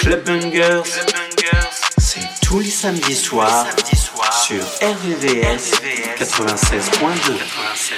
Club Bungers, c'est tous les samedis soirs sur RVVS 96.2. say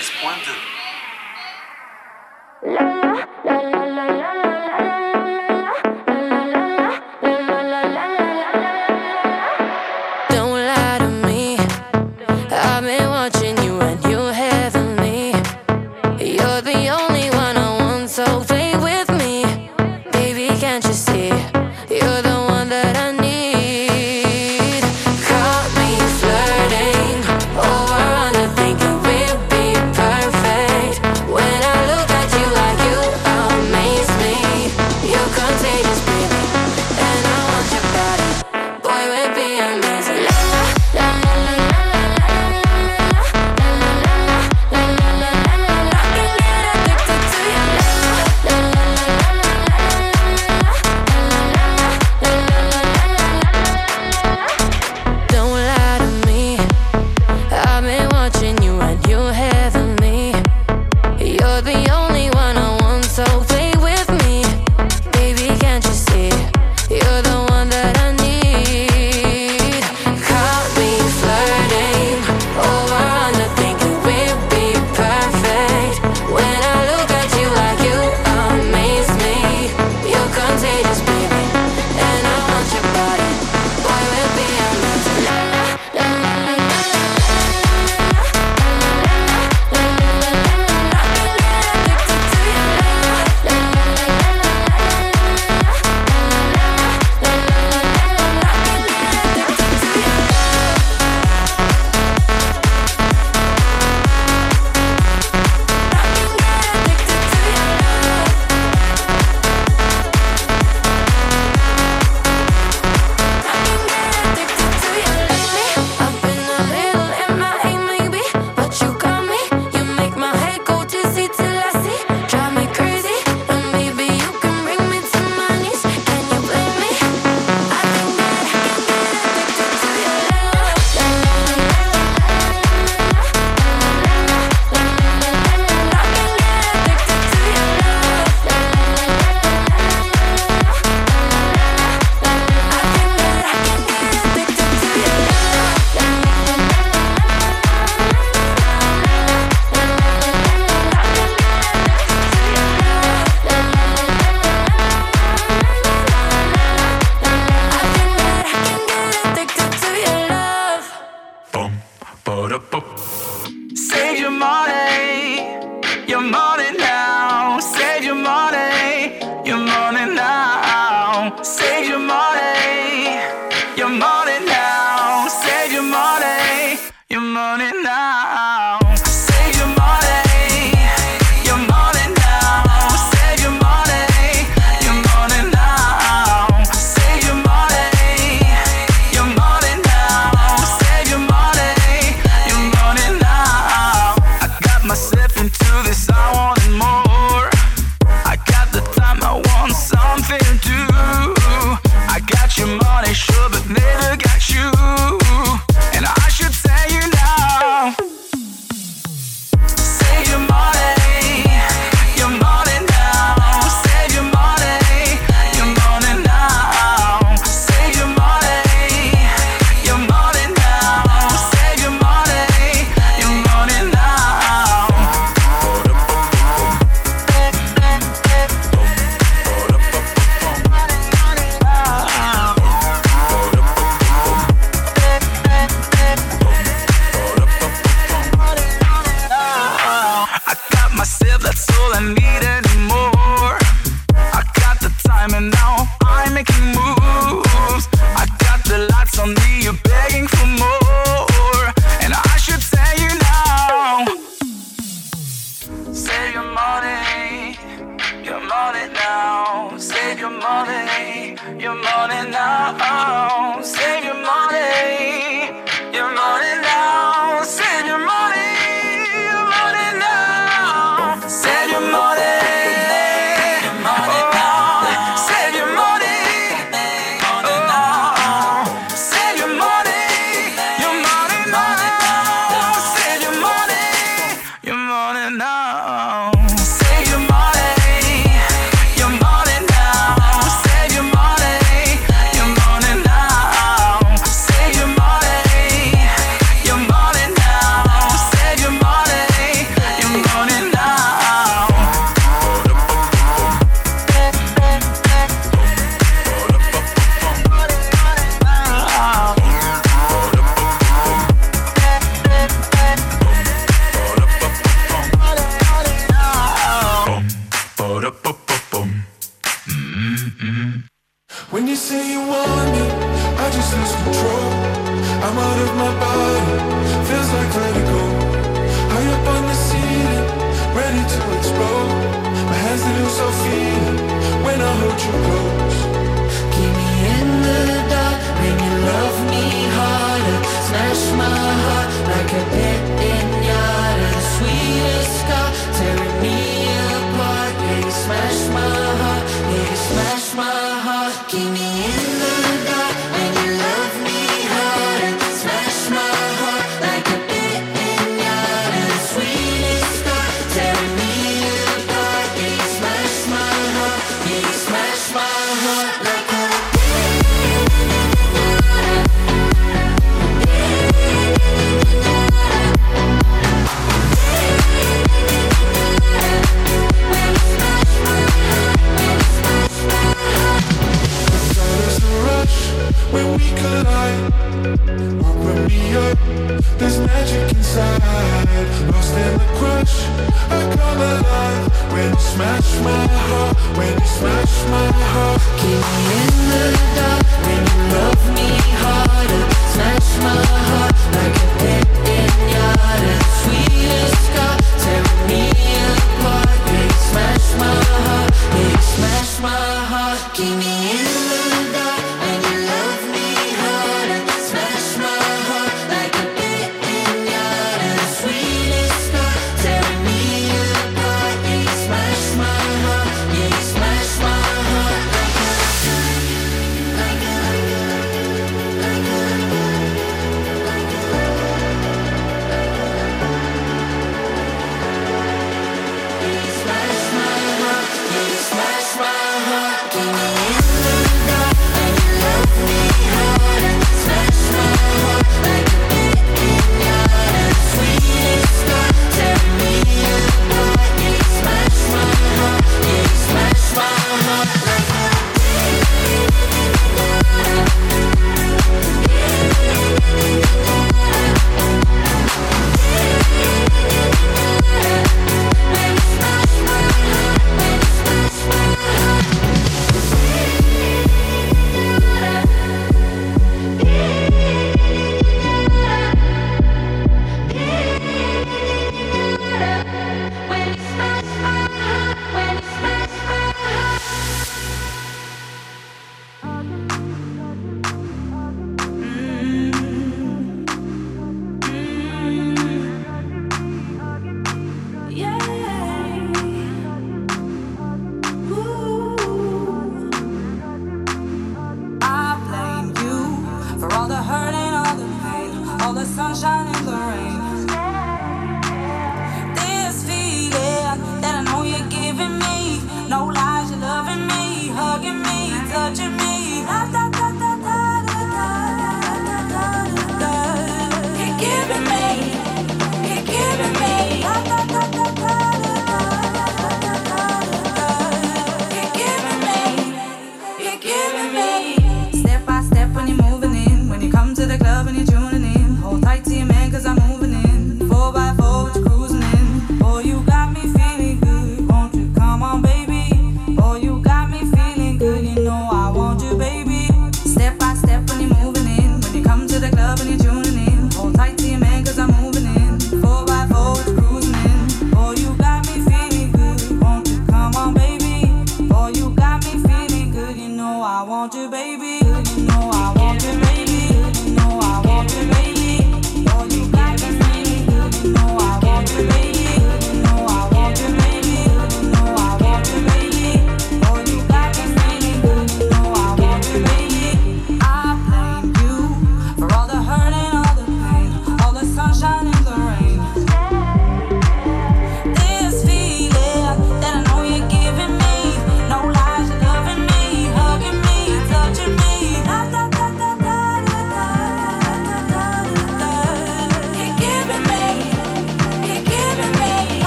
like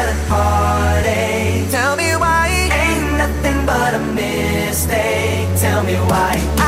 but a heartache. Tell me why ain't nothing but a mistake. Tell me why.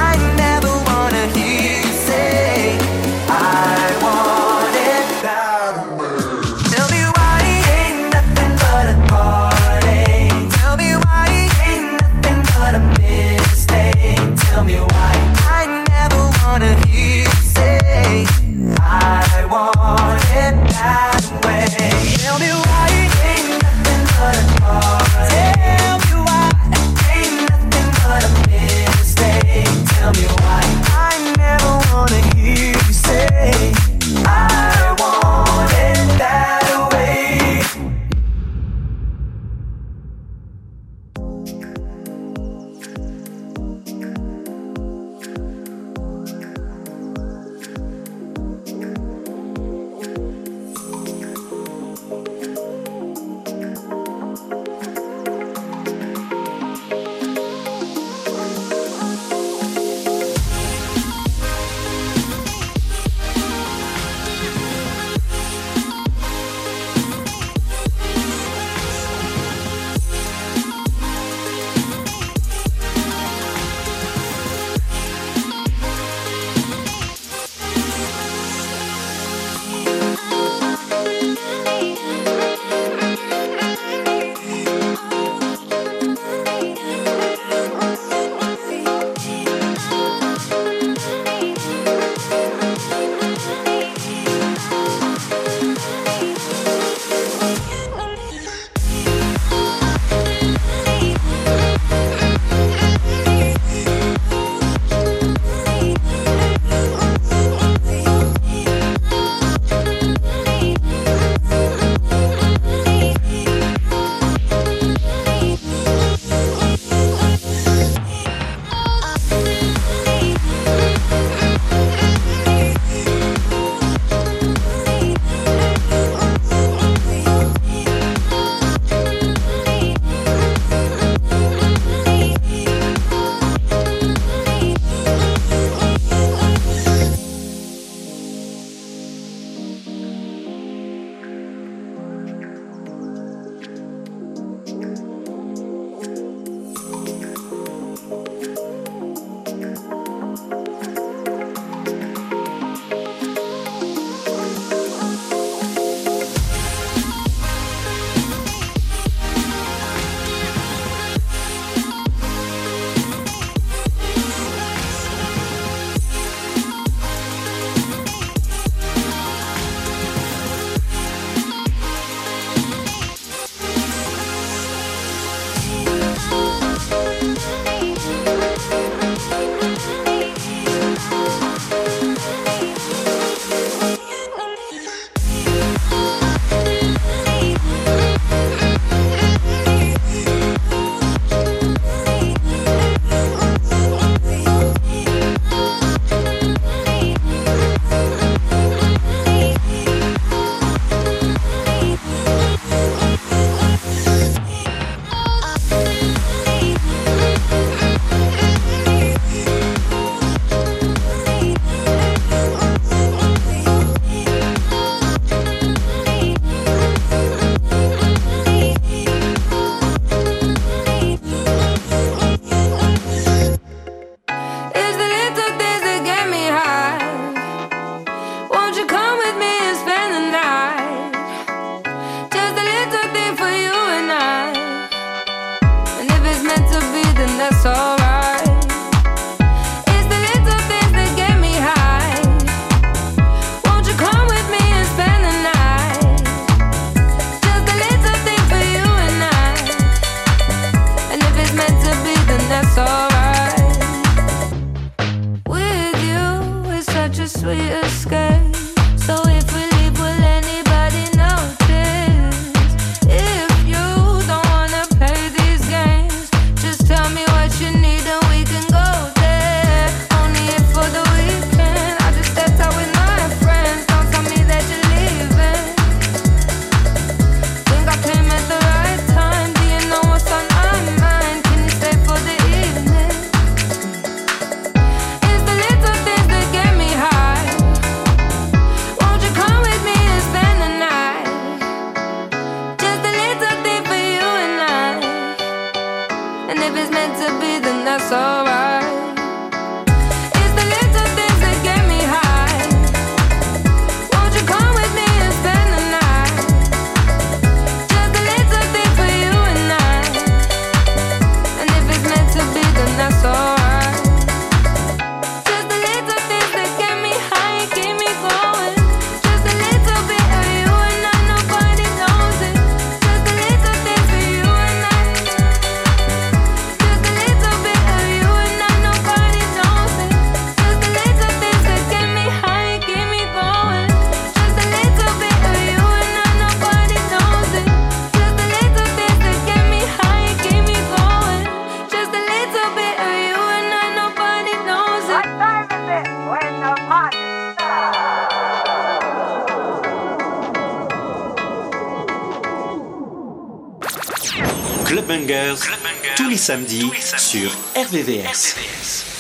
Tous les samedis sur RVVS.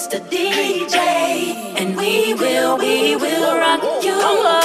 Mr. DJ, and we will, we will rock you.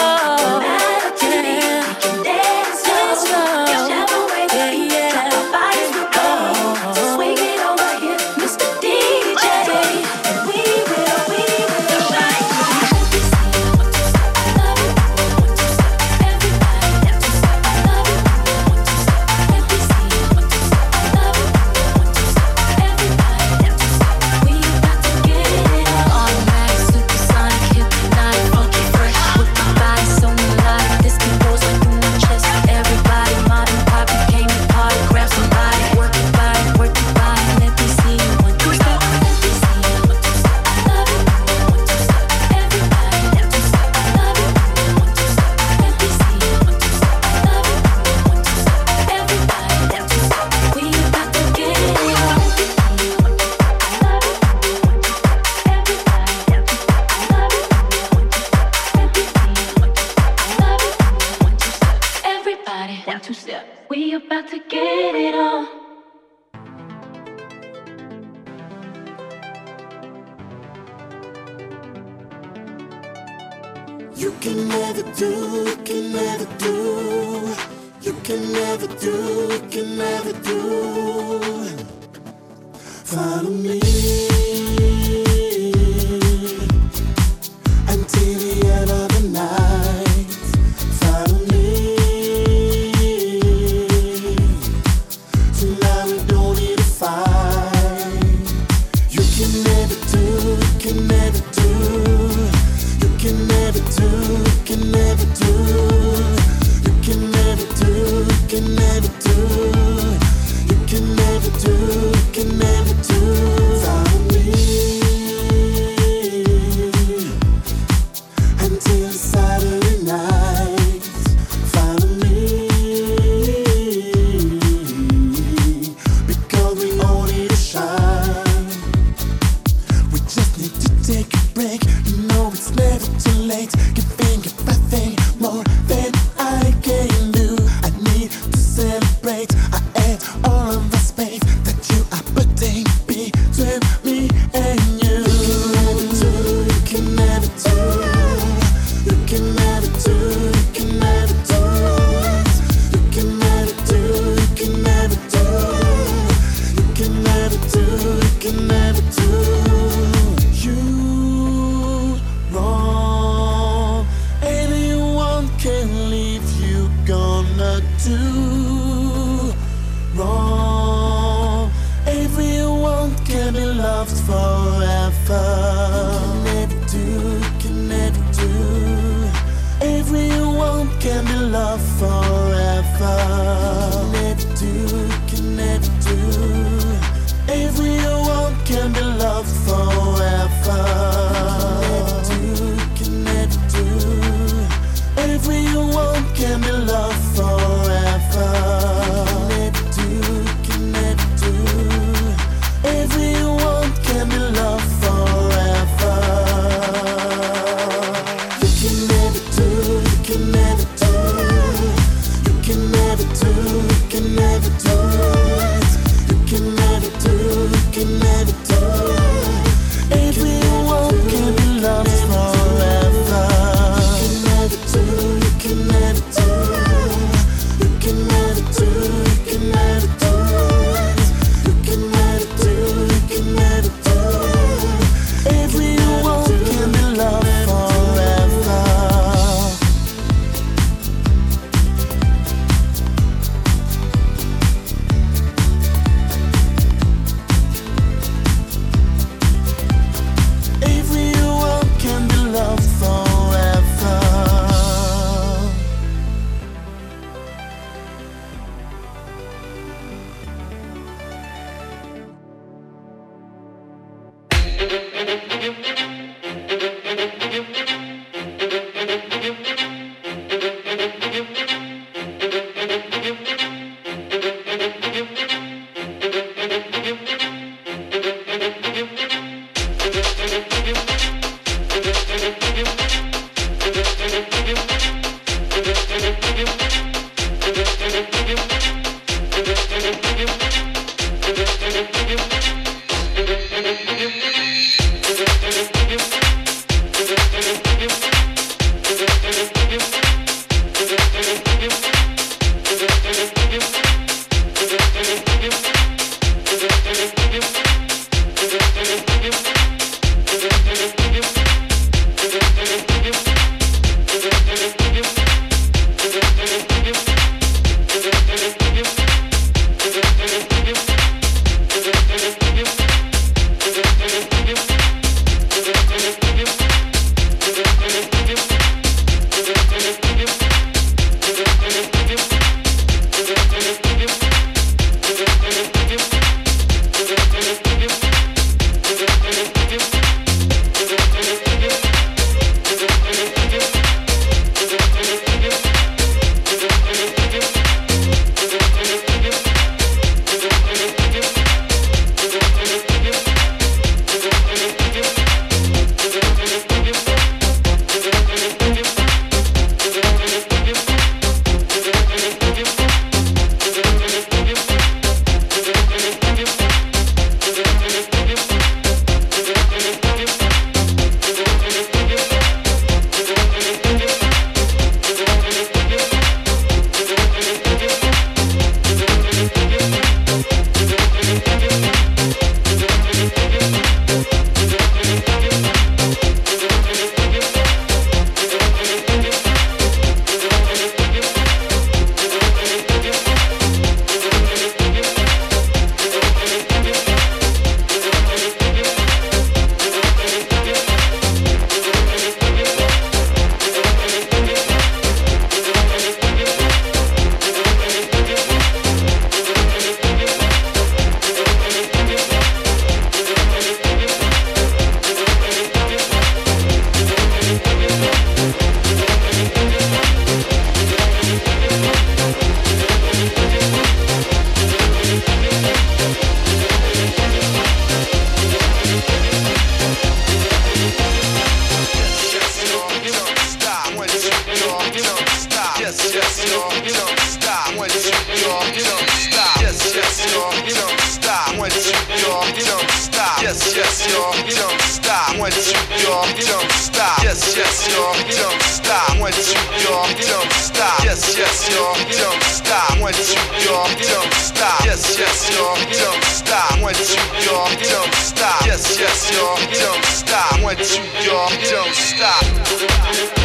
Once you yawn, don't stop. Yes, yes, yawn, don't stop. Once y'all. don't stop. Yes, yes, yawn, don't stop. Once you yawn, don't stop. Yes, yes, yawn, don't stop. Once y'all. don't stop. Yes, yes, yawn, don't stop. Once you yawn, don't stop.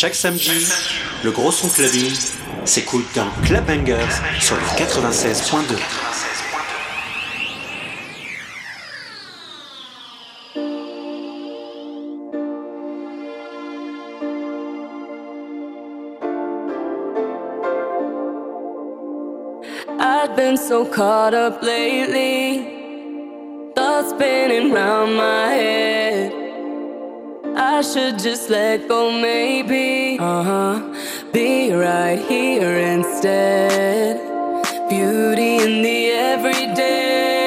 Chaque samedi, le gros son clubbing s'écoute dans Clubbangers sur le 96.2. I've been so caught up lately, thoughts spinning round my head. I should just let go, maybe. Uh huh. Be right here instead. Beauty in the everyday.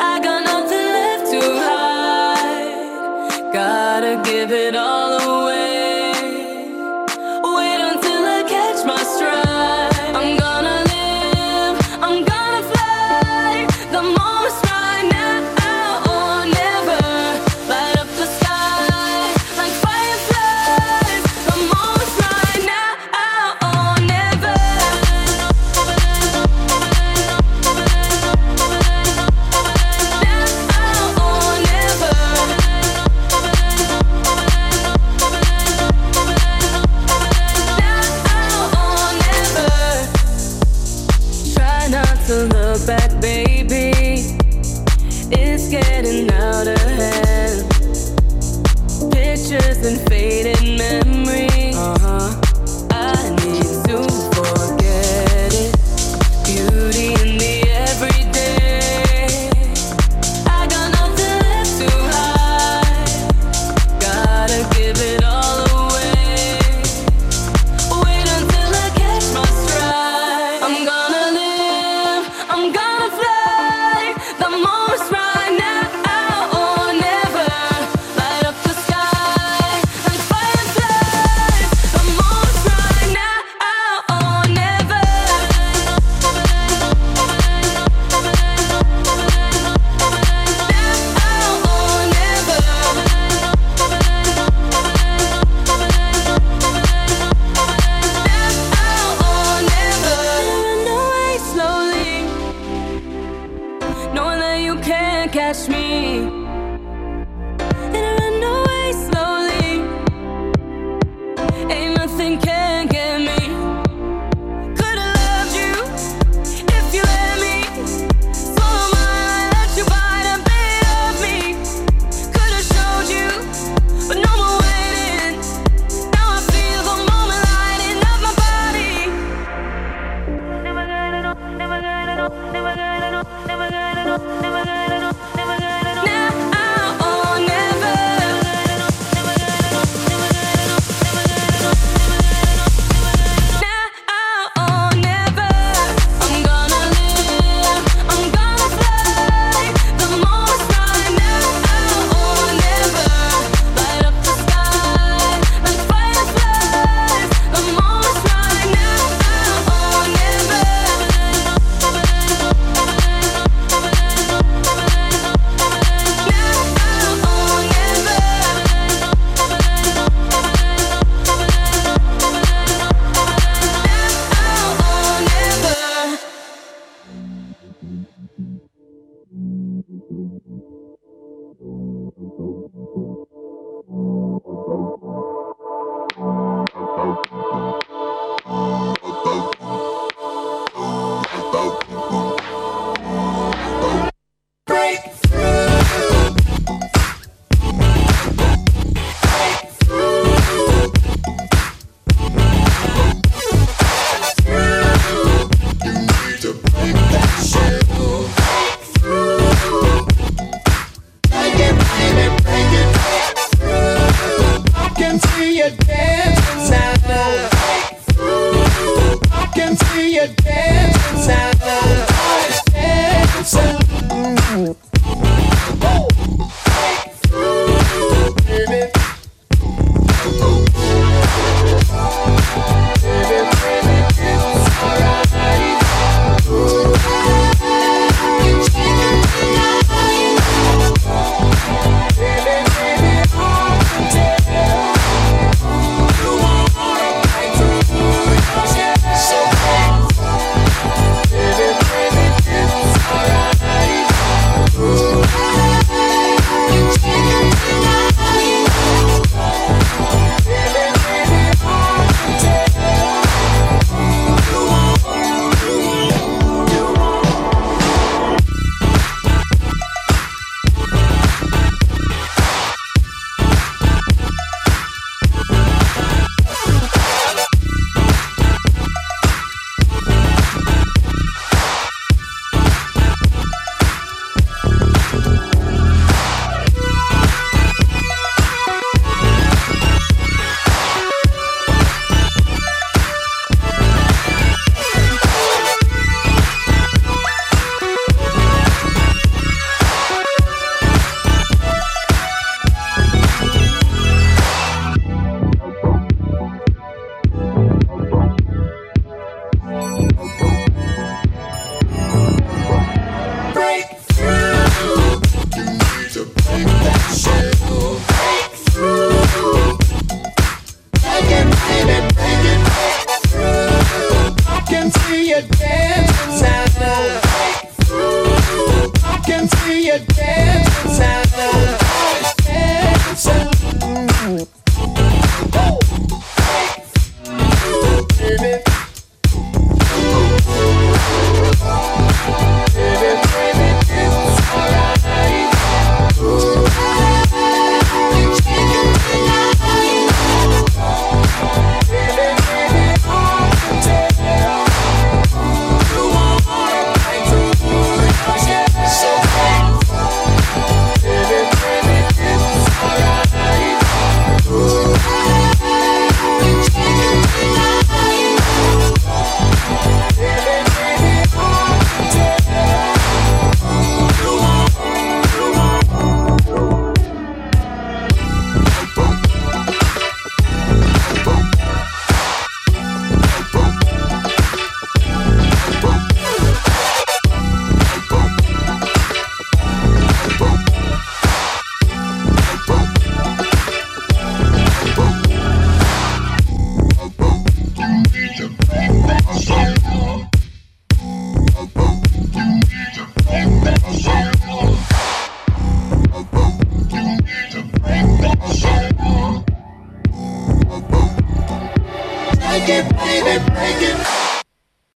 I got nothing left to hide. Gotta give it all.